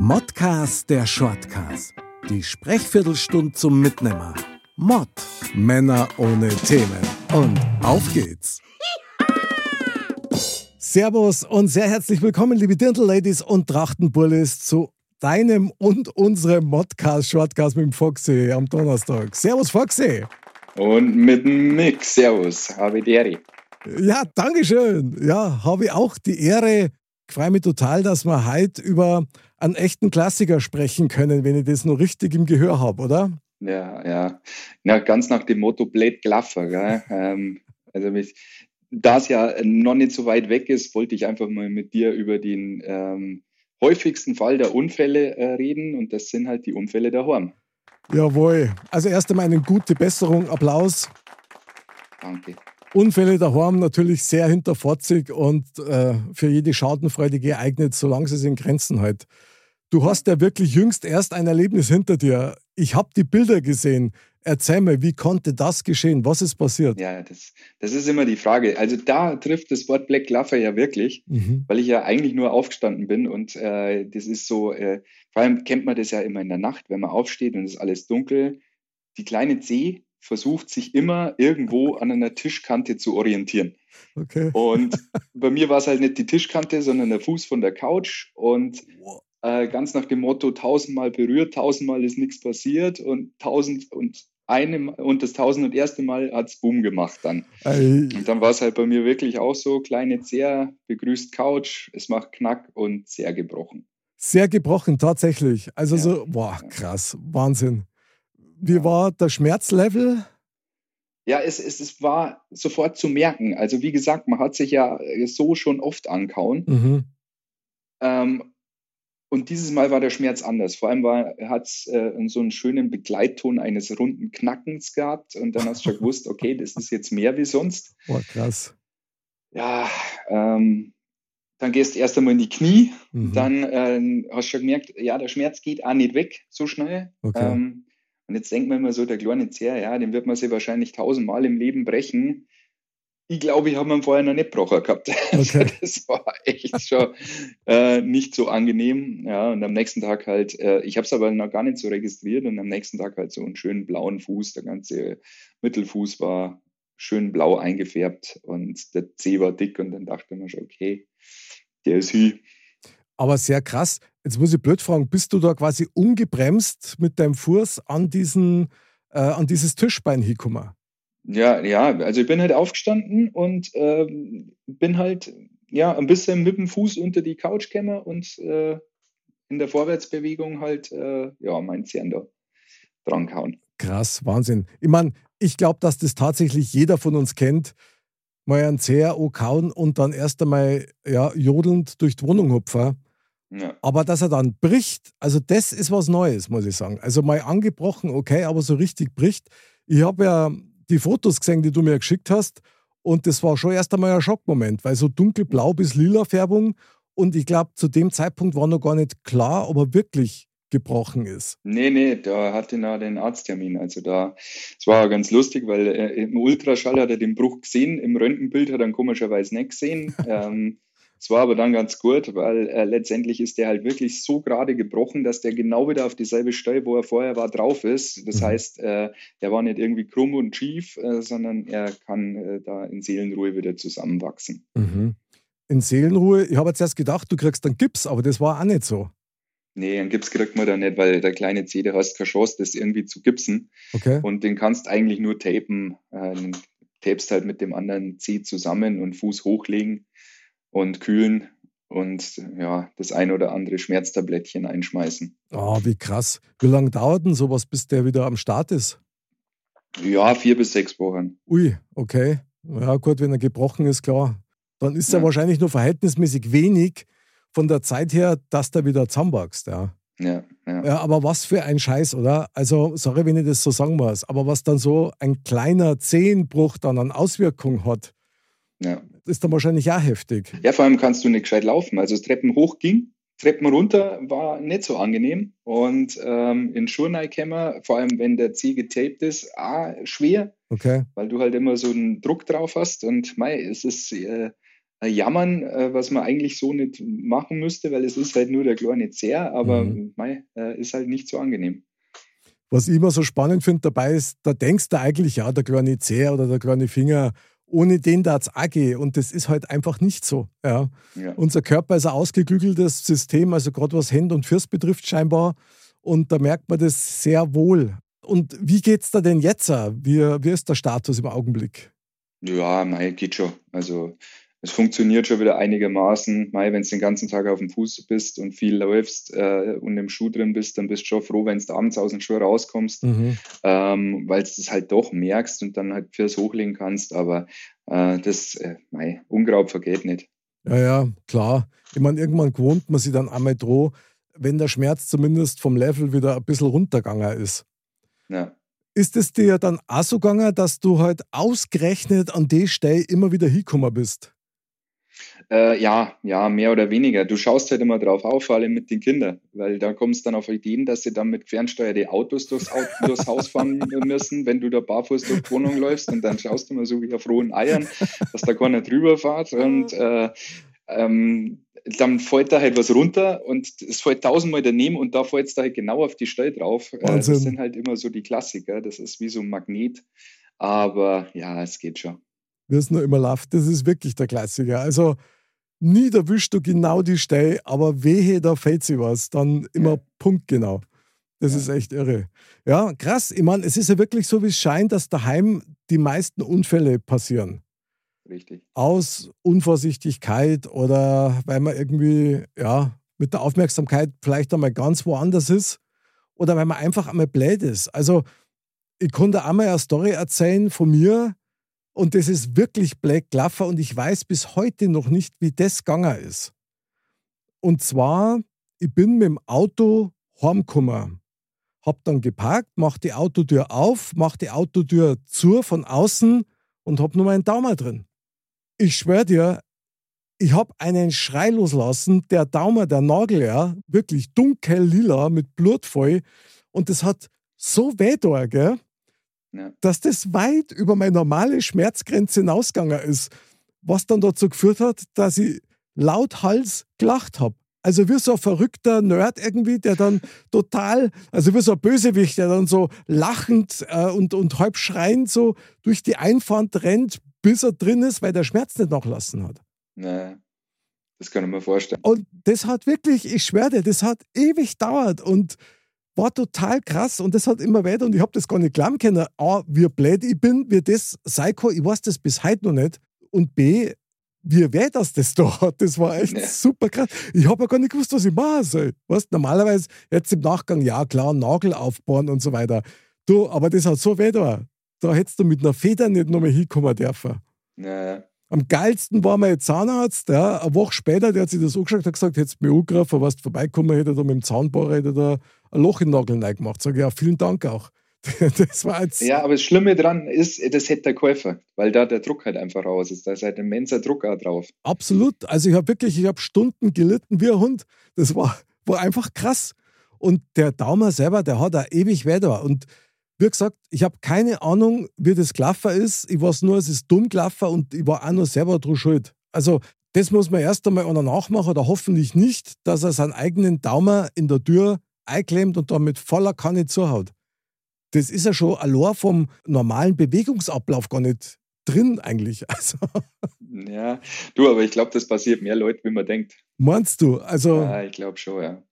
Modcast der Shortcast. Die Sprechviertelstunde zum Mitnehmer. Mod. Männer ohne Themen. Und auf geht's. Servus und sehr herzlich willkommen, liebe Dirndl-Ladies und Trachtenbullis, zu deinem und unserem Modcast Shortcast mit dem Foxy am Donnerstag. Servus, Foxy. Und mit dem Mick. Servus, habe die Ehre. Ja, Dankeschön. Ja, habe ich auch die Ehre. Ich freue mich total, dass wir heute über einen echten Klassiker sprechen können, wenn ich das noch richtig im Gehör habe, oder? Ja, ja. Na, ganz nach dem Motto Blade Glaffer. Gell? ähm, also mich, da es ja noch nicht so weit weg ist, wollte ich einfach mal mit dir über den ähm, häufigsten Fall der Unfälle äh, reden und das sind halt die Unfälle der Horn. Jawohl. Also erst einmal eine gute Besserung, Applaus. Danke. Unfälle daheim natürlich sehr hinterfotzig und äh, für jede Schadenfreude geeignet, solange sie es in Grenzen hält. Du hast ja wirklich jüngst erst ein Erlebnis hinter dir. Ich habe die Bilder gesehen. Erzähl mir, wie konnte das geschehen? Was ist passiert? Ja, das, das ist immer die Frage. Also da trifft das Wort Black Laffer ja wirklich, Mhm. weil ich ja eigentlich nur aufgestanden bin und äh, das ist so, äh, vor allem kennt man das ja immer in der Nacht, wenn man aufsteht und es ist alles dunkel. Die kleine C versucht sich immer irgendwo an einer Tischkante zu orientieren. Okay. Und bei mir war es halt nicht die Tischkante, sondern der Fuß von der Couch und äh, ganz nach dem Motto tausendmal berührt, tausendmal ist nichts passiert und tausend und einem und das tausend und erste Mal hat's Boom gemacht dann. Ey, Und dann war es halt bei mir wirklich auch so, kleine Zeher, begrüßt Couch, es macht Knack und sehr gebrochen. sehr gebrochen, tatsächlich. Also Ja. so, boah, krass, Wahnsinn. Wie war der Schmerzlevel? Ja, es, es, es war sofort zu merken. Also wie gesagt, man hat sich ja äh, so schon oft ankauen. Mhm. Ähm, und dieses Mal war der Schmerz anders. Vor allem hat es äh, so einen schönen Begleitton eines runden Knackens gehabt. Und dann hast du schon gewusst, okay, das ist jetzt mehr wie sonst. Boah, krass. Ja, ähm, dann gehst du erst einmal in die Knie. Mhm. Dann äh, hast du schon gemerkt, ja, der Schmerz geht auch nicht weg so schnell. Okay. Ähm, und jetzt denkt man immer so, der kleine Zeher, ja, den wird man sich wahrscheinlich tausendmal im Leben brechen. Ich glaube, ich habe ihn vorher noch nicht gebrochen gehabt. Also Okay. das war echt schon äh, nicht so angenehm. Ja, und am nächsten Tag halt, äh, ich habe es aber noch gar nicht so registriert und am nächsten Tag halt so einen schönen blauen Fuß. Der ganze Mittelfuß war schön blau eingefärbt und der Zeh war dick und dann dachte man schon, okay, der ist hü. Aber sehr krass. Jetzt muss ich blöd fragen, bist du da quasi ungebremst mit deinem Fuß an, diesen, äh, an dieses Tischbein hingekommen? Ja, ja, also ich bin halt aufgestanden und ähm, bin halt ja ein bisschen mit dem Fuß unter die Couch gekommen und äh, in der Vorwärtsbewegung halt äh, ja mein da dran gehauen. Krass, Wahnsinn. Ich meine, ich glaube, dass das tatsächlich jeder von uns kennt. Mal einen Zeher kauen und dann erst einmal ja, jodelnd durch die Wohnung hupfen. Ja. Aber dass er dann bricht, also das ist was Neues, muss ich sagen. Also mal angebrochen, okay, aber so richtig bricht. Ich habe ja die Fotos gesehen, die du mir geschickt hast. Und das war schon erst einmal ein Schockmoment, weil so dunkelblau bis lila Färbung. Und ich glaube, zu dem Zeitpunkt war noch gar nicht klar, ob er wirklich gebrochen ist. Nee, nee, da hatte noch den Arzttermin. Also da, es war ganz lustig, weil äh, im Ultraschall hat er den Bruch gesehen, im Röntgenbild hat er ihn komischerweise nicht gesehen. ähm, es war aber dann ganz gut, weil äh, letztendlich ist der halt wirklich so gerade gebrochen, dass der genau wieder auf dieselbe Stelle, wo er vorher war, drauf ist. Das Mhm. heißt, äh, der war nicht irgendwie krumm und schief, äh, sondern er kann äh, da in Seelenruhe wieder zusammenwachsen. Mhm. In Seelenruhe, ich habe jetzt erst gedacht, du kriegst dann Gips, aber das war auch nicht so. Nee, einen Gips kriegt man da nicht, weil der kleine Zeh, der hast keine Chance, das irgendwie zu gipsen. Okay. Und den kannst eigentlich nur tapen. Ähm, tapest halt mit dem anderen Zeh zusammen und Fuß hochlegen und kühlen und ja, das ein oder andere Schmerztablettchen einschmeißen. Oh, wie krass. Wie lange dauert denn sowas, bis der wieder am Start ist? Ja, vier bis sechs Wochen. Ui, okay. Ja, gut, wenn er gebrochen ist, klar. dann ist ja. ja wahrscheinlich nur verhältnismäßig wenig von der Zeit her, dass du wieder zusammenwachst. Ja. Ja, ja. ja, aber was für ein Scheiß, oder? Also, sorry, wenn ich das so sagen muss, aber was dann so ein kleiner Zehenbruch dann an Auswirkungen hat, ja. ist dann wahrscheinlich auch heftig. Ja, vor allem kannst du nicht gescheit laufen. Also, Treppen hoch ging, Treppen runter war nicht so angenehm und ähm, in Schurneikämmer, vor allem wenn der Zieh getaped ist, ah, schwer, okay. weil du halt immer so einen Druck drauf hast und mei, es ist äh, Jammern, äh, was man eigentlich so nicht machen müsste, weil es ist halt nur der kleine Zehr, aber mhm. mei, äh, ist halt nicht so angenehm. Was ich immer so spannend finde dabei ist, da denkst du eigentlich, ja, der kleine Zeher oder der kleine Finger, ohne den da es auch gehen. Und das ist halt einfach nicht so. Ja. ja. Unser Körper ist ein ausgeklügeltes System, also gerade was Hände und Fürst betrifft scheinbar. Und da merkt man das sehr wohl. Und wie geht es da denn jetzt? Wie, wie ist der Status im Augenblick? Ja, nein, geht schon. Also es funktioniert schon wieder einigermaßen. Mai, wenn du den ganzen Tag auf dem Fuß bist und viel läufst äh, und im Schuh drin bist, dann bist du schon froh, wenn du abends aus dem Schuh rauskommst, mhm. ähm, weil du das halt doch merkst und dann halt fürs hochlegen kannst. Aber äh, das, äh, Mai, Unkraut vergeht nicht. Ja, ja, klar. Ich meine, irgendwann gewohnt man sich dann einmal droh, wenn der Schmerz zumindest vom Level wieder ein bisschen runtergegangen ist. Ja. Ist es dir dann auch so gegangen, dass du halt ausgerechnet an die Stelle immer wieder hingekommen bist? Äh, ja, ja, mehr oder weniger. Du schaust halt immer drauf auf, vor allem mit den Kindern, weil da kommst du dann auf Ideen, dass sie dann mit fernsteuerte Autos durchs, durchs Haus fahren müssen, wenn du da barfuß durch die Wohnung läufst und dann schaust du mal so wie auf rohen Eiern, dass da keiner drüber fährt und äh, ähm, dann fällt da halt was runter und es fällt tausendmal daneben und da fällt es da halt genau auf die Stelle drauf. Äh, das sind halt immer so die Klassiker, das ist wie so ein Magnet, aber ja, es geht schon. Wie es nur immer läuft, das ist wirklich der Klassiker. Also nie erwischst du genau die Stelle, aber wehe, da fällt sie was, dann immer ja. punktgenau. Das ja. ist echt irre. Ja, krass. Ich meine, es ist ja wirklich so, wie es scheint, dass daheim die meisten Unfälle passieren. Richtig. Aus Unvorsichtigkeit oder weil man irgendwie, ja, mit der Aufmerksamkeit vielleicht einmal ganz woanders ist oder weil man einfach einmal blöd ist. Also, ich konnte einmal eine Story erzählen von mir, und das ist wirklich Black Glaffer und ich weiß bis heute noch nicht, wie das gegangen ist. Und zwar, ich bin mit dem Auto heimgekommen, hab dann geparkt, mach die Autotür auf, mach die Autotür zu von außen und hab nur meinen Daumen drin. Ich schwör dir, ich hab einen Schrei loslassen, der Daumen, der Nagel, ja, wirklich dunkel lila mit Blut voll und das hat so weh da, gell? Ja. dass das weit über meine normale Schmerzgrenze hinausgegangen ist, was dann dazu geführt hat, dass ich lauthals gelacht habe. Also wie so ein verrückter Nerd irgendwie, der dann total, also wie so ein Bösewicht, der dann so lachend äh, und, und halb schreiend so durch die Einfahrt rennt, bis er drin ist, weil der Schmerz nicht nachlassen hat. Nee, das kann ich mir vorstellen. Und das hat wirklich, ich schwöre dir, das hat ewig dauert und war total krass und das hat immer weiter und ich habe das gar nicht glauben können. A, wie blöd ich bin, wie das Psycho, ich weiß das bis heute noch nicht. Und B, wie weh das das da hat. Das war echt ja. super krass. Ich habe ja gar nicht gewusst, was ich machen soll. Weißt, normalerweise jetzt im Nachgang, ja klar, Nagel aufbauen und so weiter. Du, aber das hat so weh da. Da hättest du mit einer Feder nicht nochmal hinkommen dürfen. Ja. Am geilsten war mein Zahnarzt, ja, eine Woche später, der hat sich das angeschaut und gesagt, hättest du mich angegriffen, was du vorbeikommen, hätte da mit dem Zahnbohrer hätte da ein Loch in den Nagel reingemacht. Sag ich, ja, vielen Dank auch. Das war jetzt ja, aber das Schlimme dran ist, das hätte der Käufer, weil da der Druck halt einfach raus ist. Da ist halt ein immenser Druck auch drauf. Absolut. Also ich habe wirklich, ich habe Stunden gelitten wie ein Hund. Das war, war einfach krass. Und der Daumer selber, der hat auch ewig weiter. Und wie gesagt, ich habe keine Ahnung, wie das gelaufen ist. Ich weiß nur, es ist dumm gelaufen und ich war auch nur selber dran schuld. Also, das muss man erst einmal einer nachmachen oder hoffentlich nicht, dass er seinen eigenen Daumen in der Tür einklemmt und damit voller Kanne zuhaut. Das ist ja schon allein vom normalen Bewegungsablauf gar nicht drin eigentlich. Also. Ja, du, aber ich glaube, das passiert mehr Leuten, wie man denkt. Meinst du? Also, ja, ich glaube schon, ja.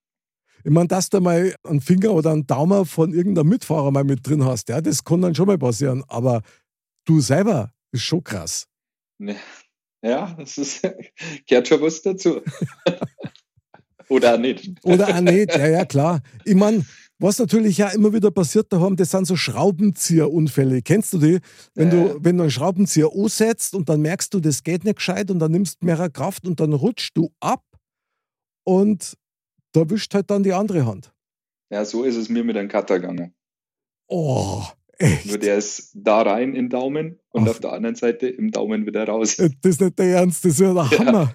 Ich meine, dass du mal einen Finger oder einen Daumen von irgendeinem Mitfahrer mal mit drin hast, ja, das kann dann schon mal passieren. Aber du selber ist schon krass. Ja, das ist, gehört schon was dazu. Oder auch nicht. Oder auch nicht, ja, ja, klar. Ich meine, Was natürlich ja immer wieder passiert da haben, das sind so Schraubenzieherunfälle. Kennst du die? Wenn, Ja. du, wenn du einen Schraubenzieher ansetzt und dann merkst du, das geht nicht gescheit und dann nimmst du mehr Kraft und dann rutschst du ab und da wischt halt dann die andere Hand. Ja, so ist es mir mit einem Cutter gegangen. Oh, echt? Nur der ist da rein in den Daumen und Ach. auf der anderen Seite im Daumen wieder raus. Das ist nicht der Ernst, das ist ja der Hammer.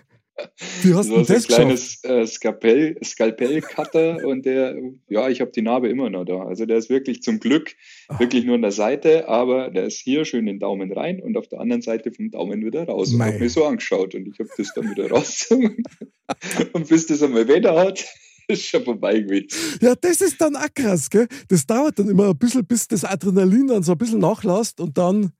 Wie hast du so ein das geschafft? kleines äh, Skalpell, Skalpell-Cutter und der, ja, ich habe die Narbe immer noch da. Also der ist wirklich zum Glück Ah. wirklich nur an der Seite, aber der ist hier schön den Daumen rein und auf der anderen Seite vom Daumen wieder raus. Und Mei. habe mir so angeschaut und ich habe das dann wieder rausgezogen. und bis das einmal wieder hat, ist schon vorbei gewesen. Ja, das ist dann auch krass, gell? Das dauert dann immer ein bisschen, bis das Adrenalin dann so ein bisschen nachlässt und dann,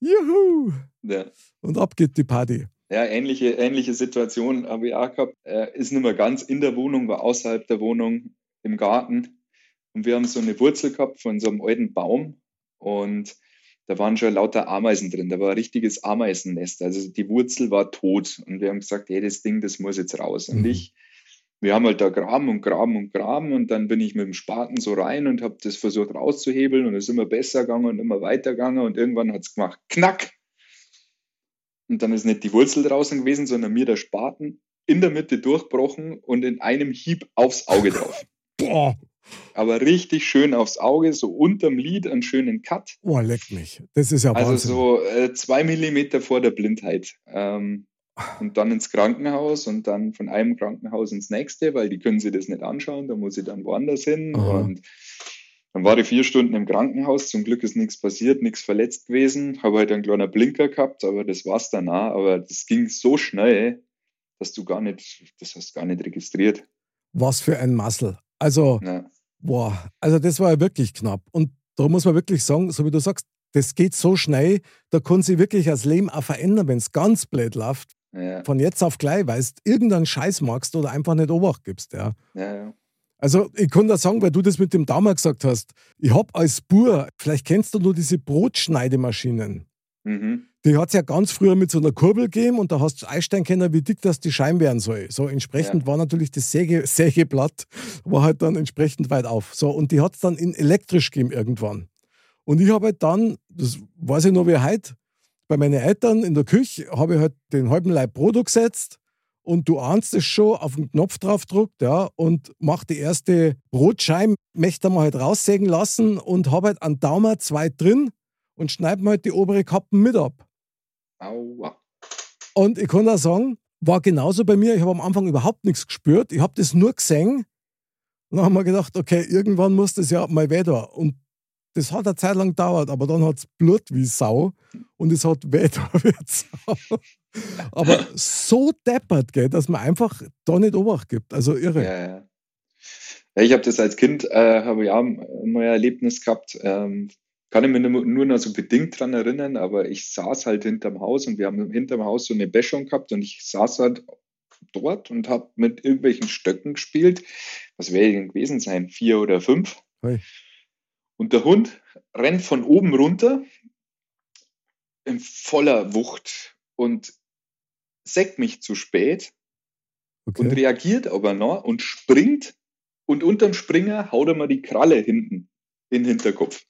juhu, Ja. und ab geht die Party. Ja, ähnliche, ähnliche Situation habe ich auch gehabt. Äh, ist nicht mehr ganz in der Wohnung, war außerhalb der Wohnung im Garten. Und wir haben so eine Wurzel gehabt von so einem alten Baum. Und da waren schon lauter Ameisen drin. Da war ein richtiges Ameisennest. Also die Wurzel war tot. Und wir haben gesagt, hey, das Ding, das muss jetzt raus. Und Mhm. ich, wir haben halt da graben und graben und graben. Und dann bin ich mit dem Spaten so rein und habe das versucht rauszuhebeln. Und es ist immer besser gegangen und immer weiter gegangen. Und irgendwann hat es gemacht, knack. Und dann ist nicht die Wurzel draußen gewesen, sondern mir der Spaten in der Mitte durchbrochen und in einem Hieb aufs Auge drauf. Boah, Aber richtig schön aufs Auge, so unterm Lid einen schönen Cut. boah, leckt mich. Das ist ja Also Wahnsinn. so äh, zwei Millimeter vor der Blindheit. Ähm, und dann ins Krankenhaus und dann von einem Krankenhaus ins nächste, weil die können sich das nicht anschauen, da muss ich dann woanders hin. Aha. Und dann war ich vier Stunden im Krankenhaus. Zum Glück ist nichts passiert, nichts verletzt gewesen. Habe halt einen kleinen Blinker gehabt, aber das war's dann auch. Aber das ging so schnell, dass du gar nicht, das hast du gar nicht registriert. Was für ein Muscle. Also, Ja, boah, also das war ja wirklich knapp. Und da muss man wirklich sagen, so wie du sagst, das geht so schnell, da kann sich wirklich das Leben auch verändern, wenn es ganz blöd läuft. ja, Von jetzt auf gleich, weil du irgendeinen Scheiß magst oder einfach nicht Obacht gibst. Ja. ja, ja. Also, ich kann da sagen, weil du das mit dem Daumen gesagt hast, ich habe als Bur, vielleicht kennst du nur diese Brotschneidemaschinen. Mhm. Die hat es ja ganz früher mit so einer Kurbel gegeben und da hast du einstellen können, wie dick das die Scheibe werden soll. So entsprechend Ja. war natürlich das Säge, Sägeblatt war halt dann entsprechend weit auf. So, und die hat es dann in elektrisch gegeben irgendwann. Und ich habe halt dann, das weiß ich noch wie heute, bei meinen Eltern in der Küche habe ich halt den halben Leib Brot gesetzt und du ahnst es schon, auf den Knopf drauf druckt, ja, und mach die erste Brotscheibe, möchte mal halt raussägen lassen und habe halt einen Daumen zwei drin und schneide mir halt die obere Kappen mit ab. Aua. Und ich kann da sagen, war genauso bei mir. Ich habe am Anfang überhaupt nichts gespürt. Ich habe das nur gesehen. Und dann haben wir gedacht, okay, irgendwann muss das ja mal tun. Und das hat eine Zeit lang gedauert, aber dann hat es Blut wie Sau und es hat weh tun wie Sau. Aber so deppert, gell, dass man einfach da nicht Obacht gibt. Also irre. Ja, ja. ja ich habe das als Kind, äh, habe ich auch mal ein Erlebnis gehabt. Ähm, kann ich mich nur noch so bedingt dran erinnern, aber ich saß halt hinterm Haus und wir haben hinterm Haus so eine Bäschung gehabt und ich saß halt dort und habe mit irgendwelchen Stöcken gespielt. Was wäre denn gewesen sein? Vier oder fünf. Ui. Und der Hund rennt von oben runter in voller Wucht und säckt mich zu spät und Okay. reagiert aber noch und springt und unterm Springer haut er mal die Kralle hinten in den Hinterkopf.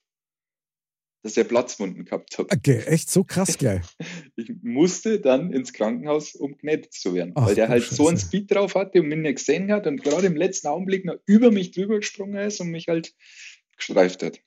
Dass er Platzwunden gehabt hat. Okay, echt so krass gleich. Ich musste dann ins Krankenhaus, um gnädigt zu werden, Ach, weil der halt so einen Scheiße. Speed drauf hatte und mich nicht gesehen hat und gerade im letzten Augenblick noch über mich drüber gesprungen ist und mich halt gestreift hat.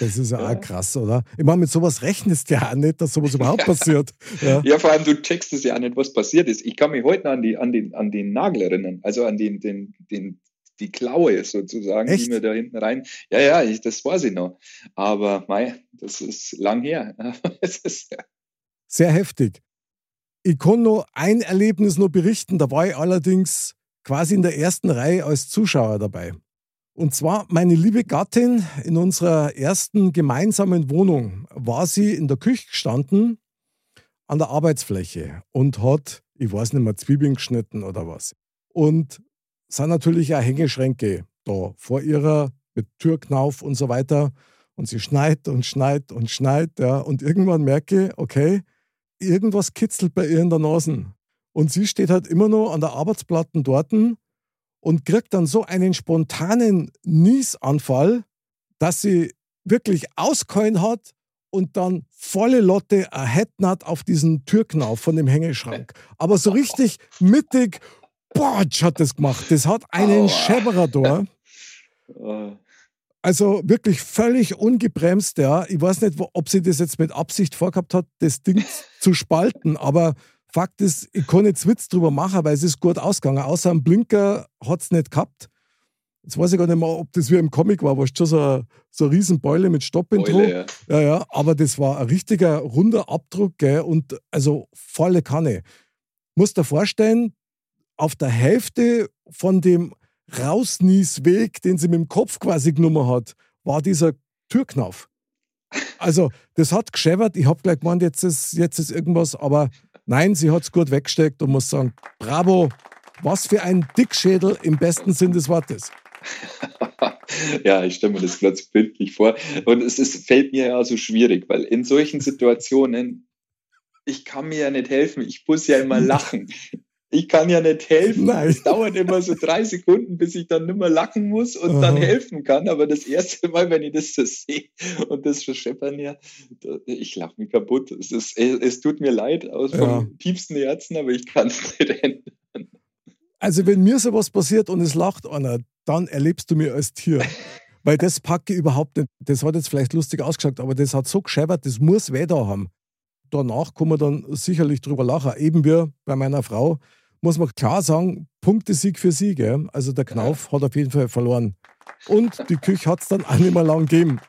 Das ist ja, Ja. auch krass, oder? Ich meine, mit sowas rechnest du ja auch nicht, dass sowas überhaupt passiert. Ja. Ja, vor allem, du checkst es ja auch nicht, was passiert ist. Ich kann mich heute noch an, die, an, den, an den Nagel erinnern, also an den, den, den, die Klaue sozusagen, Echt? die mir da hinten rein. Ja, ja, ich, das weiß ich noch. Aber mei, das ist lang her. ist, Sehr heftig. Ich kann noch ein Erlebnis noch berichten, da war ich allerdings quasi in der ersten Reihe als Zuschauer dabei. Und zwar meine liebe Gattin in unserer ersten gemeinsamen Wohnung war sie in der Küche gestanden an der Arbeitsfläche und hat, ich weiß nicht mehr, Zwiebeln geschnitten oder was. Und sind natürlich auch Hängeschränke da vor ihrer mit Türknauf und so weiter. Und sie schneit und schneit und schneit, ja. Und irgendwann merke ich, okay, irgendwas kitzelt bei ihr in der Nase. Und sie steht halt immer noch an der Arbeitsplatte dort und kriegt dann so einen spontanen Niesanfall, dass sie wirklich auskeulen hat und dann volle Lotte erhätten hat auf diesen Türknauf von dem Hängeschrank. Aber so richtig mittig, boah, hat das gemacht. Das hat einen Schäberer da. Also wirklich völlig ungebremst, ja. Ich weiß nicht, ob sie das jetzt mit Absicht vorgehabt hat, das Ding zu spalten, aber Fakt ist, ich kann jetzt Witz drüber machen, weil es ist gut ausgegangen. Außer ein Blinker hat es nicht gehabt. Jetzt weiß ich gar nicht mehr, ob das wie im Comic war, war schon so eine, so eine Riesenbeule mit Stoppintro. Ja. ja. ja, aber das war ein richtiger runder Abdruck, gell, und also volle Kanne. Musst dir vorstellen, auf der Hälfte von dem Rausniesweg, den sie mit dem Kopf quasi genommen hat, war dieser Türknauf. Also, das hat geschäbert. Ich habe gleich gemeint, jetzt ist, jetzt ist irgendwas, aber nein, sie hat es gut weggesteckt und muss sagen: Bravo, was für ein Dickschädel im besten Sinn des Wortes. ja, ich stelle mir das gerade bildlich vor. Und es ist, fällt mir ja so schwierig, weil in solchen Situationen, ich kann mir ja nicht helfen. Ich muss ja immer lachen ich kann ja nicht helfen. Nein. Es dauert immer so drei Sekunden, bis ich dann nicht mehr lachen muss und Aha. dann helfen kann. Aber das erste Mal, wenn ich das so sehe und das verscheppern ja, ich lache mich kaputt. Es, ist, es, tut mir leid aus ja. vom tiefsten Herzen, aber ich kann es nicht ändern. Also wenn mir sowas passiert und es lacht einer, dann erlebst du mir als Tier. Weil das packe ich überhaupt nicht. Das hat jetzt vielleicht lustig ausgeschaut, aber das hat so gescheppert, das muss weh da haben. Danach kann man dann sicherlich drüber lachen. Eben wie bei meiner Frau, muss man klar sagen, Punktesieg für sie. Gell? Also der Knauf ja. hat auf jeden Fall verloren. Und die Küche hat es dann auch nicht mehr lang gegeben.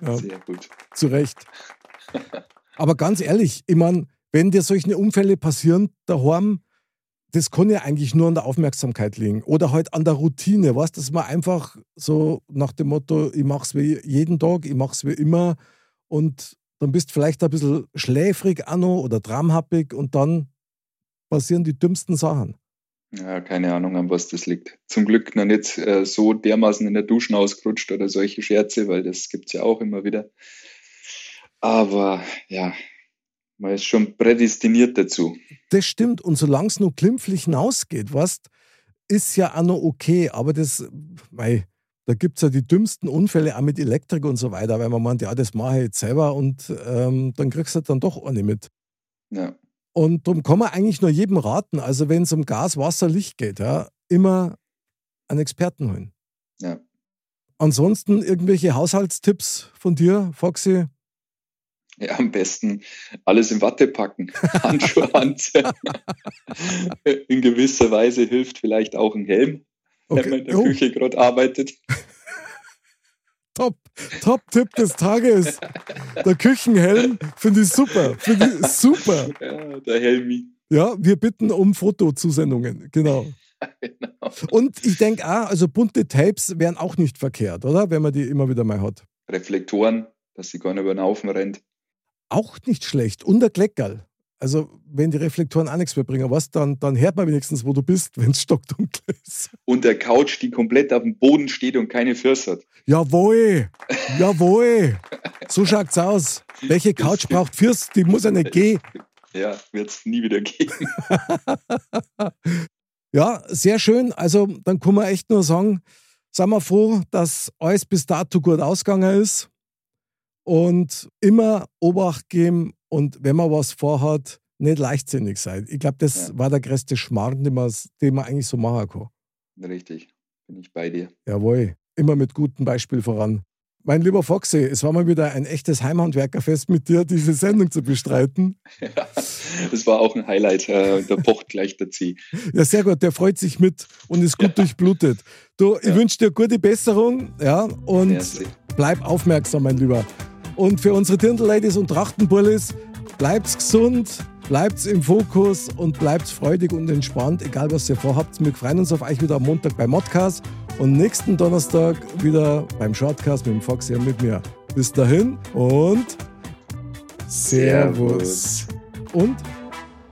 Ja, Sehr gut. Zu Recht. Aber ganz ehrlich, ich meine, wenn dir solche Unfälle passieren daheim, das kann ja eigentlich nur an der Aufmerksamkeit liegen oder halt an der Routine, weißt dass man einfach so nach dem Motto, ich mache es wie jeden Tag, ich mache es wie immer und dann bist du vielleicht ein bisschen schläfrig noch oder dramhappig und dann passieren die dümmsten Sachen. Ja, keine Ahnung, an was das liegt. Zum Glück noch nicht äh, so dermaßen in der Duschen ausgerutscht oder solche Scherze, weil das gibt es ja auch immer wieder. Aber ja, man ist schon prädestiniert dazu. Das stimmt. Und solange es nur glimpflich hinausgeht, weißt, ist ja auch noch okay. Aber das, weil da gibt es ja die dümmsten Unfälle auch mit Elektrik und so weiter, weil man meint, ja, das mache ich jetzt selber und ähm, dann kriegst du dann doch auch nicht mit. Ja. Und darum kann man eigentlich nur jedem raten, also wenn es um Gas, Wasser, Licht geht, ja, immer einen Experten holen. Ja. Ansonsten irgendwelche Haushaltstipps von dir, Foxy? Ja, am besten alles in Watte packen. Handschuhe, Hand. in gewisser Weise hilft vielleicht auch ein Helm, okay. wenn man in der oh. Küche gerade arbeitet. Top, Top-Tipp des Tages. Der Küchenhelm finde ich super. Finde ich super. Ja, der Helmi. Ja, wir bitten um Fotozusendungen. Genau. genau. Und ich denke auch, also bunte Tapes wären auch nicht verkehrt, oder? Wenn man die immer wieder mal hat. Reflektoren, dass sie gar nicht über den Haufen rennt. Auch nicht schlecht. Und der Kleckerl. Also, wenn die Reflektoren auch nichts mehr bringen, was, dann, dann hört man wenigstens, wo du bist, wenn es stockdunkel ist. Und der Couch, die komplett auf dem Boden steht und keine Fürst hat. Jawohl, jawohl. So schaut's aus. Welche Couch braucht Fürst? Die muss ja nicht gehen. Ja, wird es nie wieder gehen. ja, sehr schön. Also, dann kann man echt nur sagen, sind wir froh, dass alles bis dato gut ausgegangen ist. Und immer Obacht geben und wenn man was vorhat, nicht leichtsinnig sein. Ich glaube, das ja. war der größte Schmarrn, den man, den man eigentlich so machen kann. Richtig, bin ich bei dir. Jawohl, immer mit gutem Beispiel voran. Mein lieber Foxy, es war mal wieder ein echtes Heimhandwerkerfest mit dir, diese Sendung zu bestreiten. Ja, das war auch ein Highlight. Äh, der pocht gleich dazu. Ja, sehr gut. Der freut sich mit und ist gut ja. durchblutet. Du, ich wünsche dir gute Besserung ja, und Merci. bleib aufmerksam, mein Lieber. Und für unsere Dirndl-Ladies und Trachtenbullis, bleibt's gesund, bleibt's im Fokus und bleibt's freudig und entspannt, egal was ihr vorhabt. Wir freuen uns auf euch wieder am Montag beim Modcast und nächsten Donnerstag wieder beim Shortcast mit dem Foxy und mit mir. Bis dahin und Servus. Und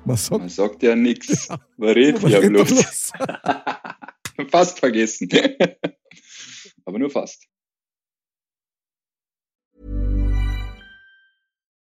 man sagt, man sagt ja nichts. Ja. Man redet ja bloß. fast vergessen. Aber nur fast.